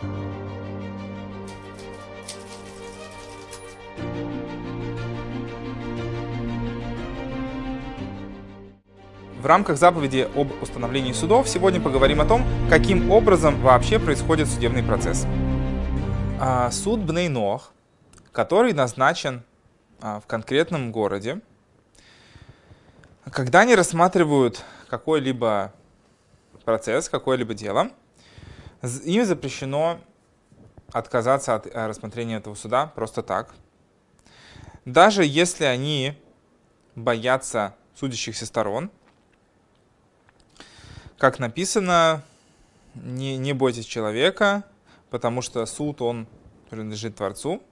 В рамках заповеди об установлении судов сегодня поговорим о том, каким образом вообще происходит судебный процесс. А, суд Бнейнох, который назначен а, в конкретном городе, когда они рассматривают какой-либо процесс, какое-либо дело, им запрещено отказаться от э, рассмотрения этого суда просто так. Даже если они боятся судящихся сторон, как написано, не, не бойтесь человека, потому что суд, он принадлежит Творцу.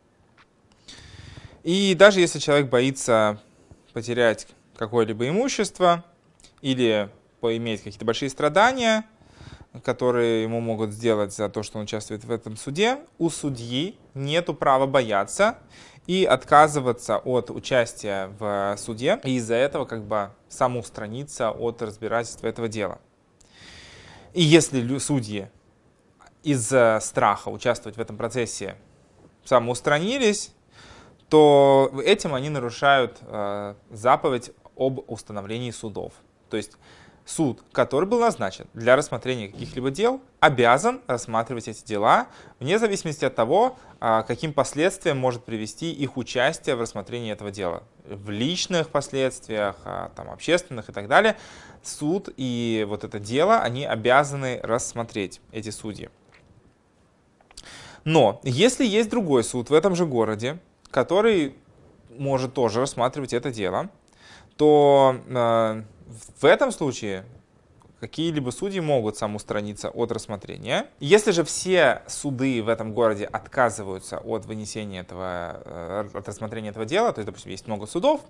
И даже если человек боится потерять какое-либо имущество или поиметь какие-то большие страдания, которые ему могут сделать за то, что он участвует в этом суде, у судьи нет права бояться и отказываться от участия в суде, и из-за этого как бы самоустраниться от разбирательства этого дела. И если судьи из-за страха участвовать в этом процессе самоустранились, то этим они нарушают э, заповедь об установлении судов. То есть суд, который был назначен для рассмотрения каких-либо дел, обязан рассматривать эти дела вне зависимости от того, э, каким последствиям может привести их участие в рассмотрении этого дела. В личных последствиях, э, там, общественных и так далее. Суд и вот это дело, они обязаны рассмотреть, эти судьи. Но если есть другой суд в этом же городе, который может тоже рассматривать это дело, то э, в этом случае какие-либо судьи могут самоустраниться от рассмотрения. Если же все суды в этом городе отказываются от вынесения этого, э, от рассмотрения этого дела, то есть, допустим, есть много судов,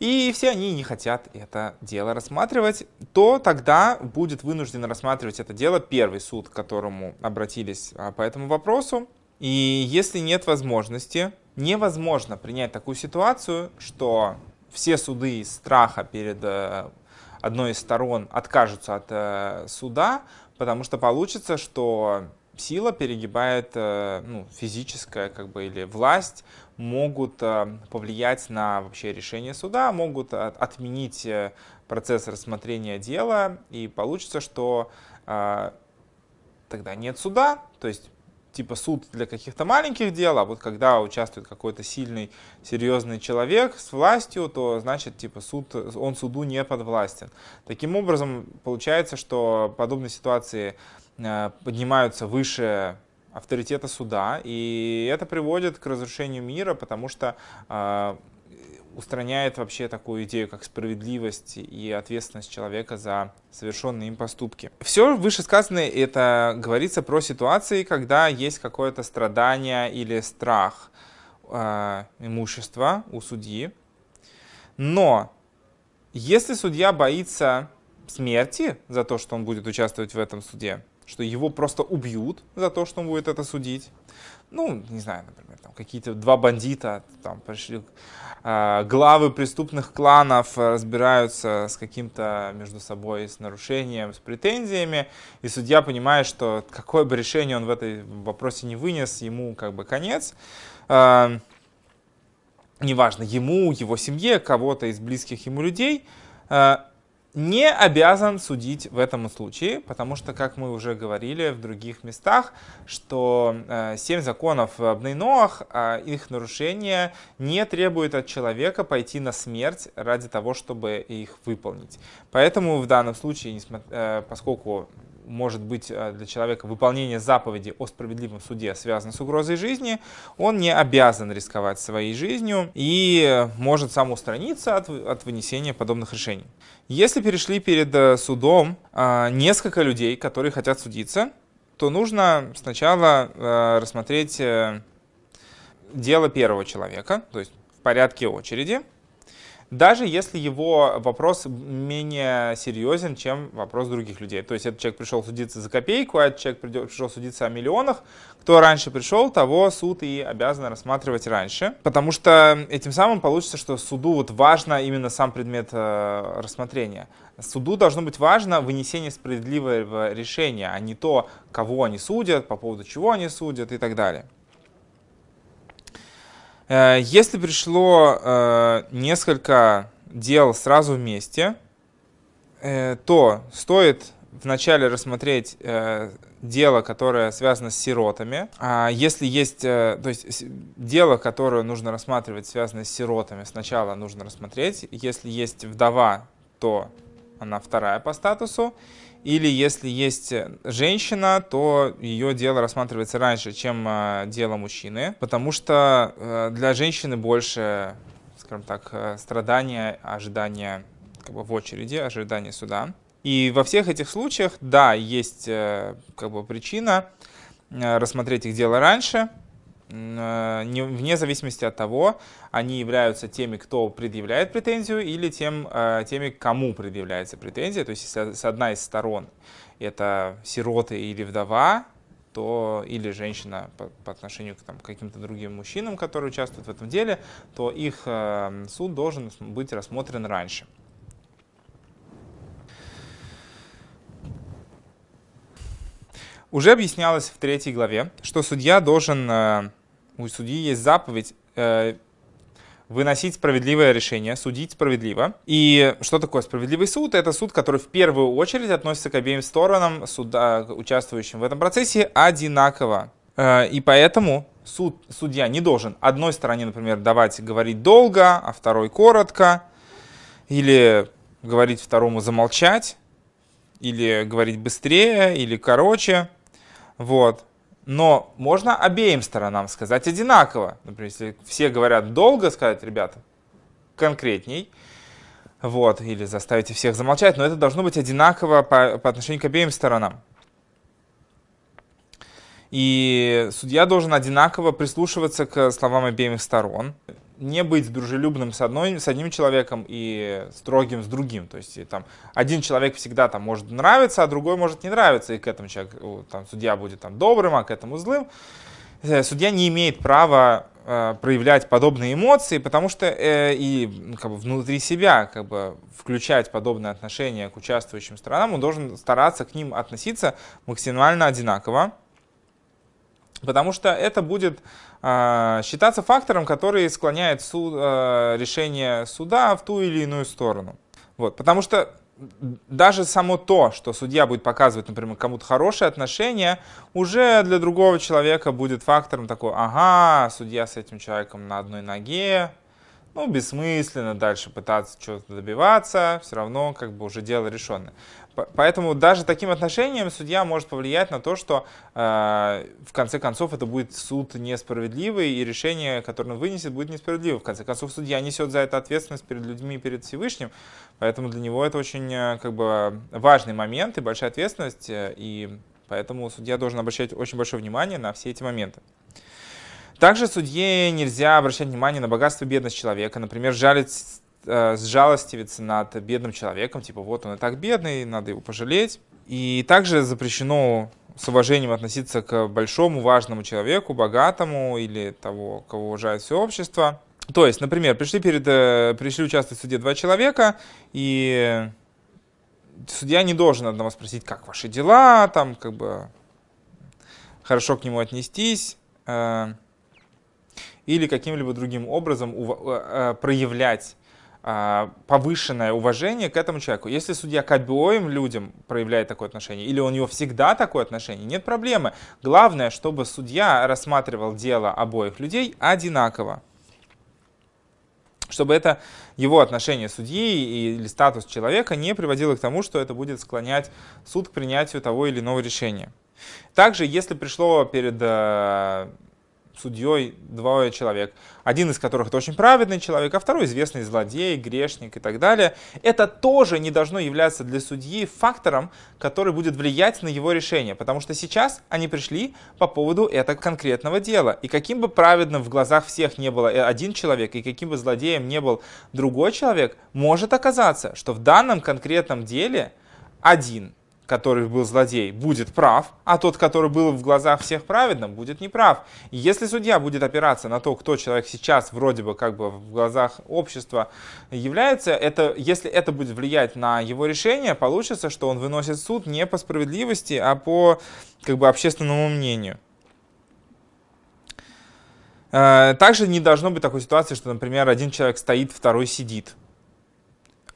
и все они не хотят это дело рассматривать, то тогда будет вынужден рассматривать это дело первый суд, к которому обратились а, по этому вопросу. И если нет возможности, невозможно принять такую ситуацию, что все суды из страха перед э, одной из сторон откажутся от э, суда, потому что получится, что сила перегибает э, ну, физическая как бы, или власть могут э, повлиять на вообще решение суда, могут отменить э, процесс рассмотрения дела, и получится, что тогда нет суда, то есть типа суд для каких-то маленьких дел, а вот когда участвует какой-то сильный, серьезный человек с властью, то значит типа суд, он суду не подвластен. Таким образом, получается, что подобные ситуации поднимаются выше авторитета суда, и это приводит к разрушению мира, потому что э, устраняет вообще такую идею, как справедливость и ответственность человека за совершенные им поступки. Все вышесказанное это говорится про ситуации, когда есть какое-то страдание или страх э, имущества у судьи, но если судья боится смерти за то, что он будет участвовать в этом суде, что его просто убьют за то, что он будет это судить. Ну, не знаю, например, там какие-то два бандита там пришли, э, главы преступных кланов разбираются с каким-то между собой с нарушением, с претензиями, и судья понимает, что какое бы решение он в этой вопросе не вынес, ему как бы конец. Э, неважно, ему, его семье, кого-то из близких ему людей, э, не обязан судить в этом случае, потому что, как мы уже говорили в других местах, что э, семь законов Бнейноах, э, их нарушение не требует от человека пойти на смерть ради того, чтобы их выполнить. Поэтому в данном случае, э, поскольку может быть э, для человека выполнение заповеди о справедливом суде связано с угрозой жизни, он не обязан рисковать своей жизнью и может сам устраниться от, от вынесения подобных решений. Если перешли перед э, судом э, несколько людей, которые хотят судиться, то нужно сначала рассмотреть дело первого человека, то есть в порядке очереди. Даже если его вопрос менее серьезен, чем вопрос других людей. То есть этот человек пришел судиться за копейку, а этот человек пришел судиться о миллионах. Кто раньше пришел, того суд и обязан рассматривать раньше. Потому что этим самым получится, что суду вот важно именно сам предмет э, рассмотрения. Суду должно быть важно вынесение справедливого решения, а не то, кого они судят, по поводу чего они судят и так далее. Э, если пришло э, несколько дел сразу вместе, э, то стоит вначале рассмотреть дело, которое связано с сиротами. А если есть, то есть дело, которое нужно рассматривать, связанное с сиротами, сначала нужно рассмотреть. Если есть вдова, то она вторая по статусу. Или если есть женщина, то ее дело рассматривается раньше, чем э, дело мужчины, потому что э, для женщины больше, скажем так, э, страдания, ожидания как бы в очереди, ожидания суда. И во всех этих случаях, да, есть как бы причина рассмотреть их дело раньше, Э, вне зависимости от того, они являются теми, кто предъявляет претензию, или тем, э, теми, кому предъявляется претензия. То есть, если с одна из сторон это сироты или вдова, то или женщина по, по отношению к там, каким-то другим мужчинам, которые участвуют в этом деле, то их э, суд должен быть рассмотрен раньше. Уже объяснялось в третьей главе, что судья должен у судьи есть заповедь э, выносить справедливое решение, судить справедливо. И что такое справедливый суд? Это суд, который в первую очередь относится к обеим сторонам суда, участвующим в этом процессе, одинаково. Э, и поэтому суд, судья не должен одной стороне, например, давать говорить долго, а второй коротко, или говорить второму замолчать, или говорить быстрее, или короче. Вот но можно обеим сторонам сказать одинаково. Например, если все говорят долго, сказать, ребята, конкретней, вот, или заставите всех замолчать, но это должно быть одинаково по, по отношению к обеим сторонам. И судья должен одинаково прислушиваться к словам обеих сторон не быть дружелюбным с, одной, с одним человеком и строгим с другим. То есть там, один человек всегда там, может нравиться, а другой может не нравиться, и к этому человеку там, судья будет там, добрым, а к этому злым. Э, судья не имеет права э, проявлять подобные эмоции, потому что э, и ну, как бы, внутри себя как бы, включать подобные отношения к участвующим сторонам, он должен стараться к ним относиться максимально одинаково, потому что это будет а, считаться фактором, который склоняет суд, а, решение суда в ту или иную сторону. Вот, потому что даже само то, что судья будет показывать, например, кому-то хорошие отношения, уже для другого человека будет фактором такой, ага, судья с этим человеком на одной ноге, ну, бессмысленно дальше пытаться чего-то добиваться, все равно как бы уже дело решенное. Поэтому даже таким отношением судья может повлиять на то, что э, в конце концов это будет суд несправедливый, и решение, которое он вынесет, будет несправедливым. В конце концов, судья несет за это ответственность перед людьми, перед Всевышним, поэтому для него это очень э, как бы, важный момент и большая ответственность, э, и поэтому судья должен обращать очень большое внимание на все эти моменты. Также судье нельзя обращать внимание на богатство и бедность человека, например, жалить сжалостивиться над бедным человеком, типа вот он и так бедный, надо его пожалеть. И также запрещено с уважением относиться к большому важному человеку, богатому или того, кого уважает все общество. То есть, например, пришли, перед, э, пришли участвовать в суде два человека, и судья не должен одного спросить, как ваши дела, там, как бы, хорошо к нему отнестись. Э, или каким-либо другим образом э, э, проявлять повышенное уважение к этому человеку. Если судья к обоим людям проявляет такое отношение, или у него всегда такое отношение, нет проблемы. Главное, чтобы судья рассматривал дело обоих людей одинаково. Чтобы это его отношение судьи или статус человека не приводило к тому, что это будет склонять суд к принятию того или иного решения. Также, если пришло перед э, судьей двое человек, один из которых это очень праведный человек, а второй известный злодей, грешник и так далее, это тоже не должно являться для судьи фактором, который будет влиять на его решение, потому что сейчас они пришли по поводу этого конкретного дела. И каким бы праведным в глазах всех не было один человек, и каким бы злодеем не был другой человек, может оказаться, что в данном конкретном деле один который был злодей, будет прав, а тот, который был в глазах всех праведным, будет неправ. И если судья будет опираться на то, кто человек сейчас вроде бы как бы в глазах общества является, это, если это будет влиять на его решение, получится, что он выносит суд не по справедливости, а по как бы общественному мнению. Э, также не должно быть такой ситуации, что, например, один человек стоит, второй сидит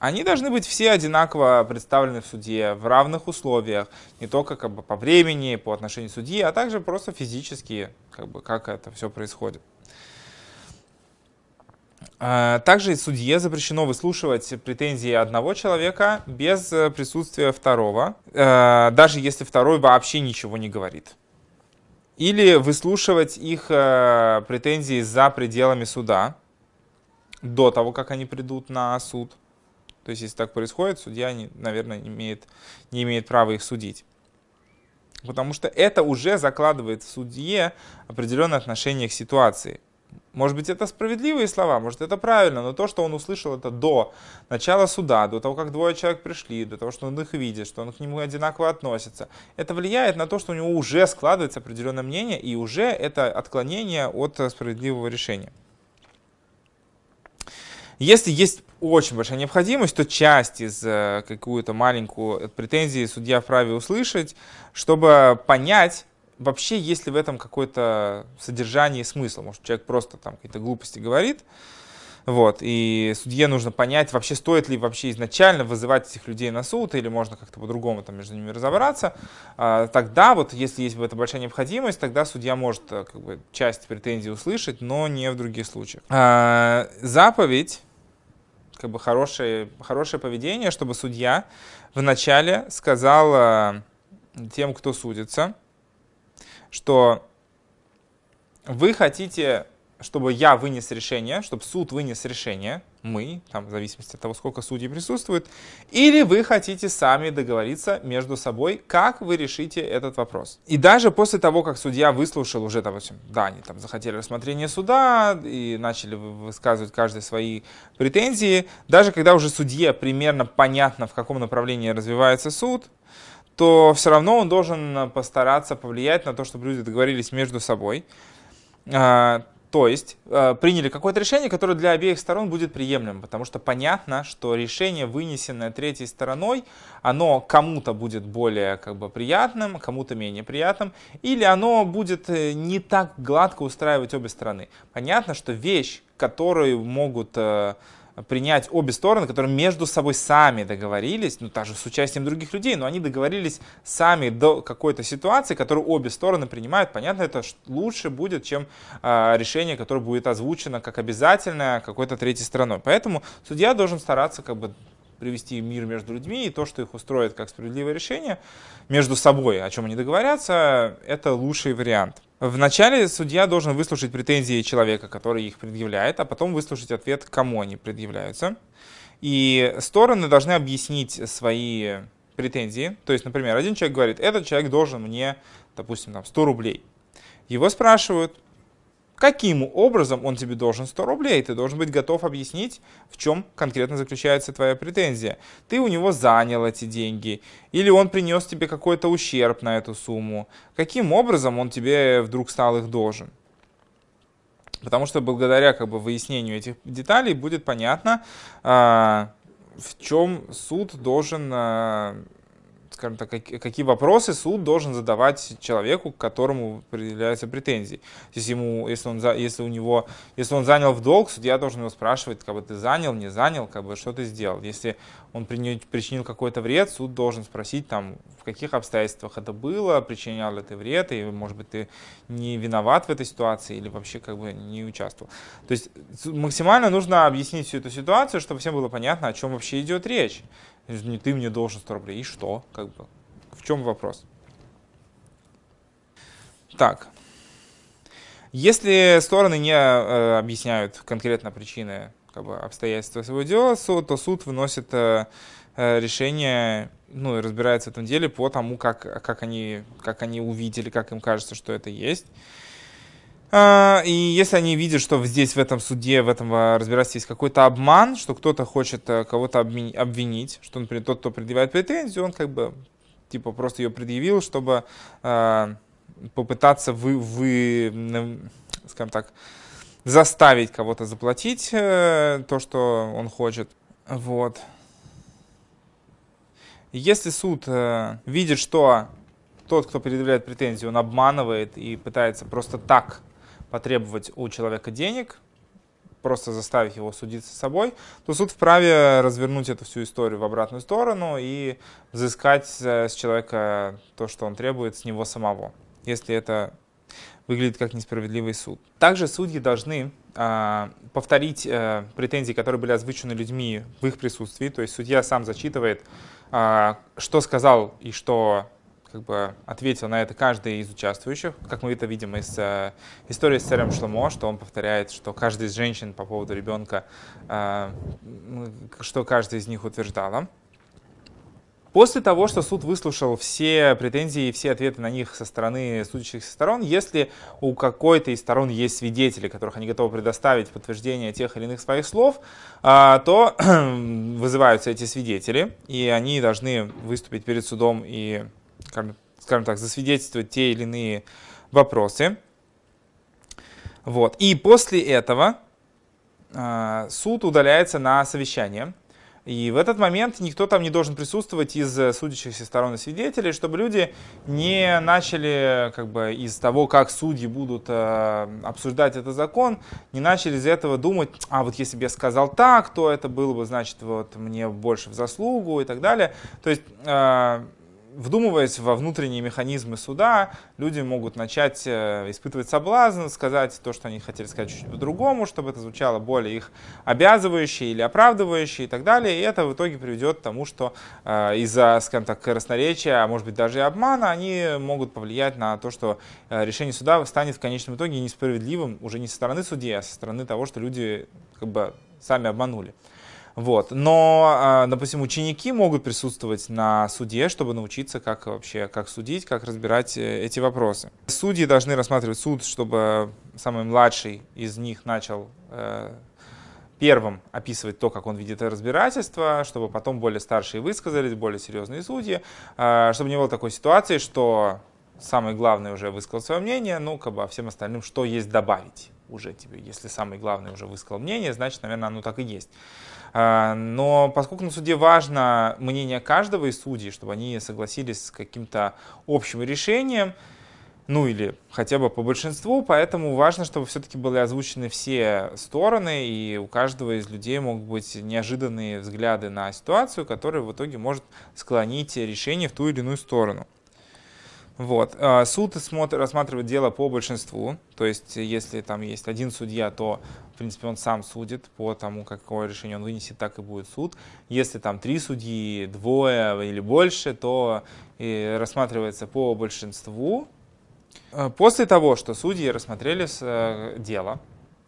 они должны быть все одинаково представлены в суде, в равных условиях, не только как бы, по времени, по отношению к судьи, а также просто физически, как, бы, как это все происходит. А, также судье запрещено выслушивать претензии одного человека без э, присутствия второго, э, даже если второй вообще ничего не говорит. Или выслушивать их э, претензии за пределами суда, до того, как они придут на суд. То есть, если так происходит, судья, не, наверное, имеет, не имеет права их судить. Потому что это уже закладывает в судье определенное отношение к ситуации. Может быть, это справедливые слова, может, это правильно, но то, что он услышал это до начала суда, до того, как двое человек пришли, до того, что он их видит, что он к нему одинаково относится, это влияет на то, что у него уже складывается определенное мнение, и уже это отклонение от справедливого решения. Если есть очень большая необходимость, то часть из э, какую-то маленькую претензии судья вправе услышать, чтобы понять, вообще есть ли в этом какое-то содержание и смысл. Может, человек просто там какие-то глупости говорит, вот, и судье нужно понять, вообще стоит ли вообще изначально вызывать этих людей на суд, или можно как-то по-другому там между ними разобраться. А, тогда вот, если есть этом большая необходимость, тогда судья может э, как бы, часть претензий услышать, но не в других случаях. А, заповедь как бы хорошее, хорошее поведение, чтобы судья вначале сказал э, тем, кто судится, что вы хотите чтобы я вынес решение, чтобы суд вынес решение, мы, там, в зависимости от того, сколько судей присутствует, или вы хотите сами договориться между собой, как вы решите этот вопрос. И даже после того, как судья выслушал уже, допустим, да, они там захотели рассмотрения суда и начали высказывать каждый свои претензии, даже когда уже судье примерно понятно, в каком направлении развивается суд, то все равно он должен постараться повлиять на то, чтобы люди договорились между собой а, то есть э, приняли какое-то решение, которое для обеих сторон будет приемлемым, потому что понятно, что решение, вынесенное третьей стороной, оно кому-то будет более как бы, приятным, кому-то менее приятным, или оно будет э, не так гладко устраивать обе стороны. Понятно, что вещь, которую могут э, принять обе стороны, которые между собой сами договорились, ну, даже с участием других людей, но они договорились сами до какой-то ситуации, которую обе стороны принимают. Понятно, это лучше будет, чем э, решение, которое будет озвучено как обязательное какой-то третьей стороной. Поэтому судья должен стараться как бы привести мир между людьми, и то, что их устроит как справедливое решение между собой, о чем они договорятся, это лучший вариант. Вначале судья должен выслушать претензии человека, который их предъявляет, а потом выслушать ответ, кому они предъявляются. И стороны должны объяснить свои претензии. То есть, например, один человек говорит, этот человек должен мне, допустим, там, 100 рублей. Его спрашивают, каким образом он тебе должен 100 рублей. Ты должен быть готов объяснить, в чем конкретно заключается твоя претензия. Ты у него занял эти деньги, или он принес тебе какой-то ущерб на эту сумму. Каким образом он тебе вдруг стал их должен? Потому что благодаря как бы, выяснению этих деталей будет понятно, а, в чем суд должен а, скажем так, какие вопросы суд должен задавать человеку, к которому предъявляются претензии. Если, ему, если, он, если, у него, если он занял в долг, судья должен его спрашивать, как бы ты занял, не занял, как бы, что ты сделал. Если он причинил какой-то вред, суд должен спросить, там, в каких обстоятельствах это было, причинял ли ты вред, и, может быть, ты не виноват в этой ситуации или вообще как бы не участвовал. То есть максимально нужно объяснить всю эту ситуацию, чтобы всем было понятно, о чем вообще идет речь не ты мне должен 100 рублей. И что? Как бы, в чем вопрос? Так. Если стороны не э, объясняют конкретно причины как бы, обстоятельства своего дела, то суд выносит э, э, решение ну, и разбирается в этом деле по тому, как, как, они, как они увидели, как им кажется, что это есть. А, и если они видят, что здесь, в этом суде, в этом а, разбирательстве есть какой-то обман, что кто-то хочет э, кого-то обвинить, что, например, тот, кто предъявляет претензию, он как бы типа просто ее предъявил, чтобы э, попытаться вы, вы, скажем так, заставить кого-то заплатить э, то, что он хочет. Вот. Если суд э, видит, что тот, кто предъявляет претензию, он обманывает и пытается просто так потребовать у человека денег, просто заставить его судиться с собой, то суд вправе развернуть эту всю историю в обратную сторону и взыскать с человека то, что он требует с него самого, если это выглядит как несправедливый суд. Также судьи должны э, повторить э, претензии, которые были озвучены людьми в их присутствии, то есть судья сам зачитывает, э, что сказал и что как бы ответил на это каждый из участвующих. Как мы это видим из э, истории с царем Шломо, что он повторяет, что каждая из женщин по поводу ребенка, э, что каждая из них утверждала. После того, что суд выслушал все претензии и все ответы на них со стороны судящихся сторон, если у какой-то из сторон есть свидетели, которых они готовы предоставить подтверждение тех или иных своих слов, а, то вызываются эти свидетели, и они должны выступить перед судом и скажем так, засвидетельствовать те или иные вопросы. Вот. И после этого э, суд удаляется на совещание. И в этот момент никто там не должен присутствовать из судящихся сторон и свидетелей, чтобы люди не начали как бы из того, как судьи будут э, обсуждать этот закон, не начали из этого думать, а вот если бы я сказал так, то это было бы, значит, вот мне больше в заслугу и так далее. То есть э, вдумываясь во внутренние механизмы суда, люди могут начать э, испытывать соблазн, сказать то, что они хотели сказать чуть-чуть по-другому, чтобы это звучало более их обязывающее или оправдывающее и так далее. И это в итоге приведет к тому, что э, из-за, скажем так, красноречия, а может быть даже и обмана, они могут повлиять на то, что э, решение суда станет в конечном итоге несправедливым уже не со стороны судьи, а со стороны того, что люди как бы сами обманули. Вот. Но, а, допустим, ученики могут присутствовать на суде, чтобы научиться, как вообще, как судить, как разбирать э, эти вопросы. Судьи должны рассматривать суд, чтобы самый младший из них начал э, первым описывать то, как он видит разбирательство, чтобы потом более старшие высказались, более серьезные судьи, э, чтобы не было такой ситуации, что самый главный уже высказал свое мнение, ну, как бы, а всем остальным что есть добавить уже тебе. Если самый главный уже высказал мнение, значит, наверное, оно так и есть. А, но поскольку на суде важно мнение каждого из судей, чтобы они согласились с каким-то общим решением, ну или хотя бы по большинству, поэтому важно, чтобы все-таки были озвучены все стороны, и у каждого из людей могут быть неожиданные взгляды на ситуацию, которая в итоге может склонить решение в ту или иную сторону. Вот. А, суд смотр, рассматривает дело по большинству, то есть если там есть один судья, то в принципе он сам судит по тому, какое решение он вынесет, так и будет суд. Если там три судьи, двое или больше, то рассматривается по большинству. А, после того, что судьи рассмотрели э, дело,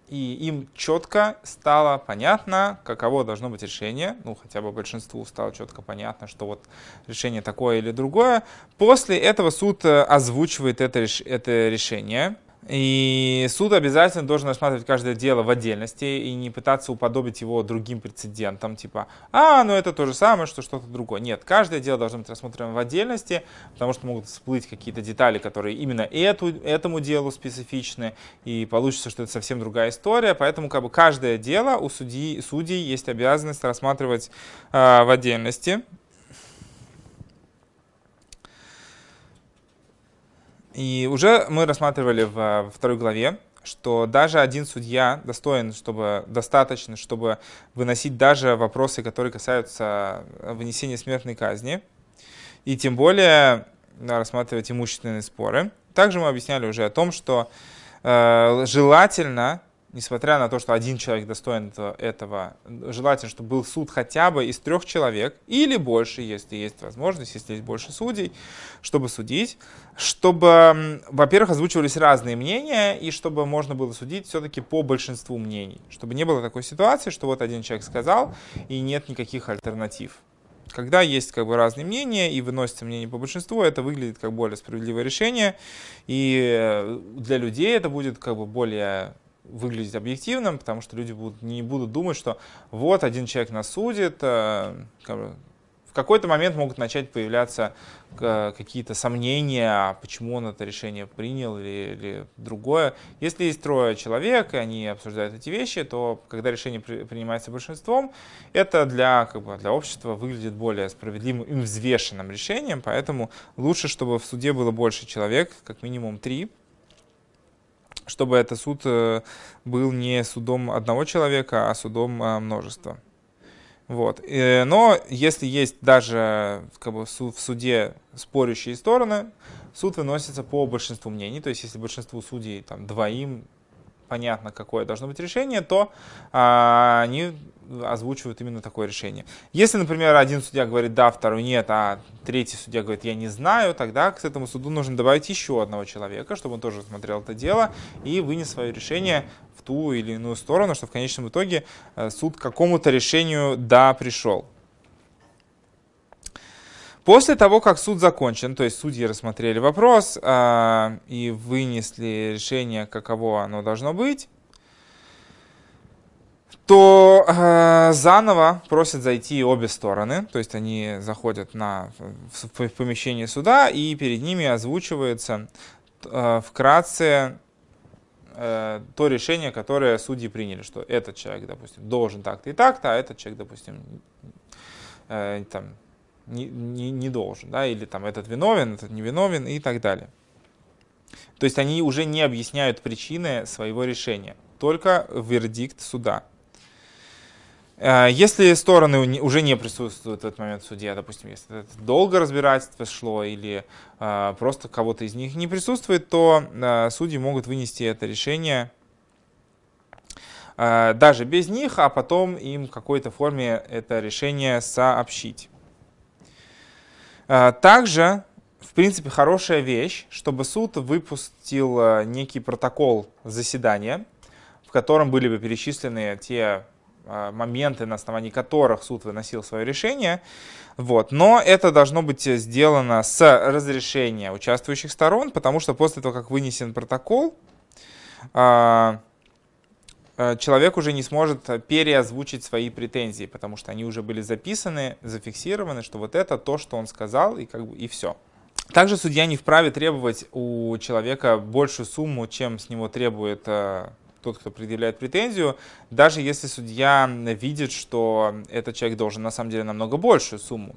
и им четко стало понятно, каково должно быть решение, ну, хотя бы большинству стало четко понятно, что вот решение такое или другое. После этого суд э, озвучивает это, это решение, и суд обязательно должен рассматривать каждое дело в отдельности и не пытаться уподобить его другим прецедентам, типа, а, ну это то же самое, что что-то другое. Нет, каждое дело должно быть рассмотрено в отдельности, потому что могут всплыть какие-то детали, которые именно эту, этому делу специфичны, и получится, что это совсем другая история. Поэтому как бы каждое дело у судьи, судей есть обязанность рассматривать э, в отдельности. И уже мы рассматривали в второй главе, что даже один судья достоин, чтобы достаточно, чтобы выносить даже вопросы, которые касаются вынесения смертной казни, и тем более да, рассматривать имущественные споры. Также мы объясняли уже о том, что э, желательно несмотря на то, что один человек достоин этого, желательно, чтобы был суд хотя бы из трех человек или больше, если есть возможность, если есть больше судей, чтобы судить, чтобы, во-первых, озвучивались разные мнения, и чтобы можно было судить все-таки по большинству мнений, чтобы не было такой ситуации, что вот один человек сказал, и нет никаких альтернатив. Когда есть как бы разные мнения и выносится мнение по большинству, это выглядит как более справедливое решение, и э, для людей это будет как бы более выглядеть объективным, потому что люди будут, не будут думать, что вот один человек нас судит, э, в какой-то момент могут начать появляться э, какие-то сомнения, а почему он это решение принял или, или другое. Если есть трое человек, и они обсуждают эти вещи, то когда решение принимается большинством, это для, как бы, для общества выглядит более справедливым и взвешенным решением, поэтому лучше, чтобы в суде было больше человек, как минимум три, чтобы этот суд э, был не судом одного человека, а судом э, множества. Вот. Э, но если есть даже как бы, в суде спорящие стороны, суд выносится по большинству мнений. То есть если большинству судей там, двоим понятно, какое должно быть решение, то а, они озвучивают именно такое решение. Если, например, один судья говорит да, второй нет, а третий судья говорит я не знаю, тогда к этому суду нужно добавить еще одного человека, чтобы он тоже смотрел это дело и вынес свое решение в ту или иную сторону, что в конечном итоге э, суд к какому-то решению да пришел. После того, как суд закончен, то есть судьи рассмотрели вопрос э, и вынесли решение, каково оно должно быть, то э, заново просят зайти обе стороны, то есть они заходят на, в, в помещение суда, и перед ними озвучивается э, вкратце э, то решение, которое судьи приняли, что этот человек, допустим, должен так-то и так-то, а этот человек, допустим, э, там, не, не, не должен, да, или там этот виновен, этот не виновен и так далее. То есть они уже не объясняют причины своего решения, только вердикт суда. Э, если стороны уже не присутствуют в этот момент в суде, допустим, если это долго разбирательство шло или э, просто кого-то из них не присутствует, то э, судьи могут вынести это решение даже без них, а потом им в какой-то форме это решение сообщить. Также, в принципе, хорошая вещь, чтобы суд выпустил некий протокол заседания, в котором были бы перечислены те а, моменты, на основании которых суд выносил свое решение. Вот. Но это должно быть сделано с разрешения участвующих сторон, потому что после того, как вынесен протокол, а, а, человек уже не сможет переозвучить свои претензии, потому что они уже были записаны, зафиксированы, что вот это то, что он сказал, и, как бы, и все. Также судья не вправе требовать у человека большую сумму, чем с него требует тот, кто предъявляет претензию, даже если судья видит, что этот человек должен на самом деле намного большую сумму.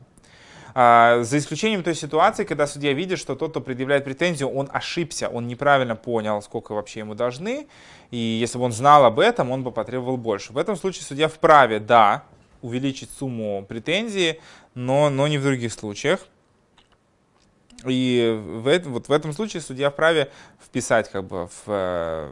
А, за исключением той ситуации, когда судья видит, что тот, кто предъявляет претензию, он ошибся, он неправильно понял, сколько вообще ему должны, и если бы он знал об этом, он бы потребовал больше. В этом случае судья вправе, да, увеличить сумму претензии, но, но не в других случаях. И в, вот в этом случае судья вправе вписать как бы в, в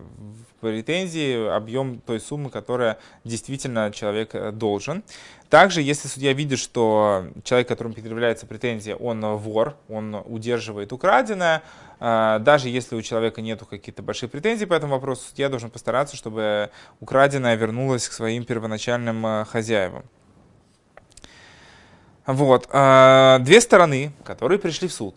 претензии объем той суммы, которая действительно человек э, должен. Также, если судья видит, что человек, которому предъявляется претензия, он вор, он удерживает украденное, э, даже если у человека нет каких-то больших претензий по этому вопросу, судья должен постараться, чтобы украденное вернулось к своим первоначальным э, хозяевам. Вот. Две стороны, которые пришли в суд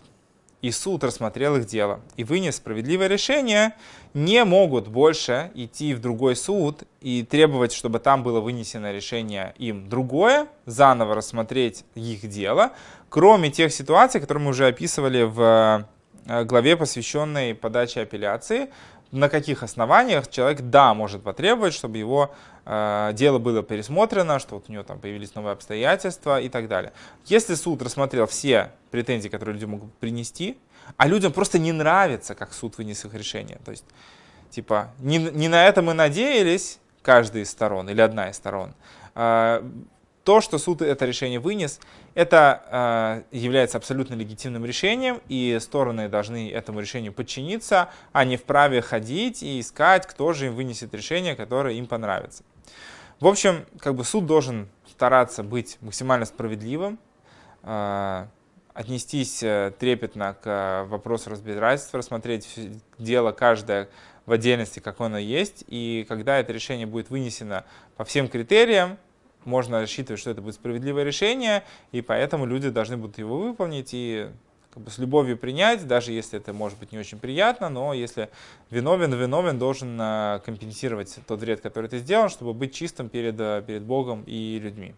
и суд рассмотрел их дело и вынес справедливое решение, не могут больше идти в другой суд и требовать, чтобы там было вынесено решение им другое, заново рассмотреть их дело, кроме тех ситуаций, которые мы уже описывали в э, главе, посвященной подаче апелляции, на каких основаниях человек, да, может потребовать, чтобы его э, дело было пересмотрено, что вот у него там появились новые обстоятельства и так далее. Если суд рассмотрел все претензии, которые люди могут принести, а людям просто не нравится, как суд вынес их решение, то есть, типа, не, не на это мы надеялись, каждая из сторон или одна из сторон, э, то, что суд это решение вынес, это э, является абсолютно легитимным решением, и стороны должны этому решению подчиниться, а не вправе ходить и искать, кто же им вынесет решение, которое им понравится. В общем, как бы суд должен стараться быть максимально справедливым, э, отнестись э, трепетно к э, вопросу разбирательства, рассмотреть дело каждое в отдельности, как оно есть, и когда это решение будет вынесено по всем критериям, можно рассчитывать, что это будет справедливое решение, и поэтому люди должны будут его выполнить и как бы с любовью принять, даже если это может быть не очень приятно, но если виновен, виновен должен э, компенсировать тот вред, который ты сделал, чтобы быть чистым перед, перед Богом и людьми.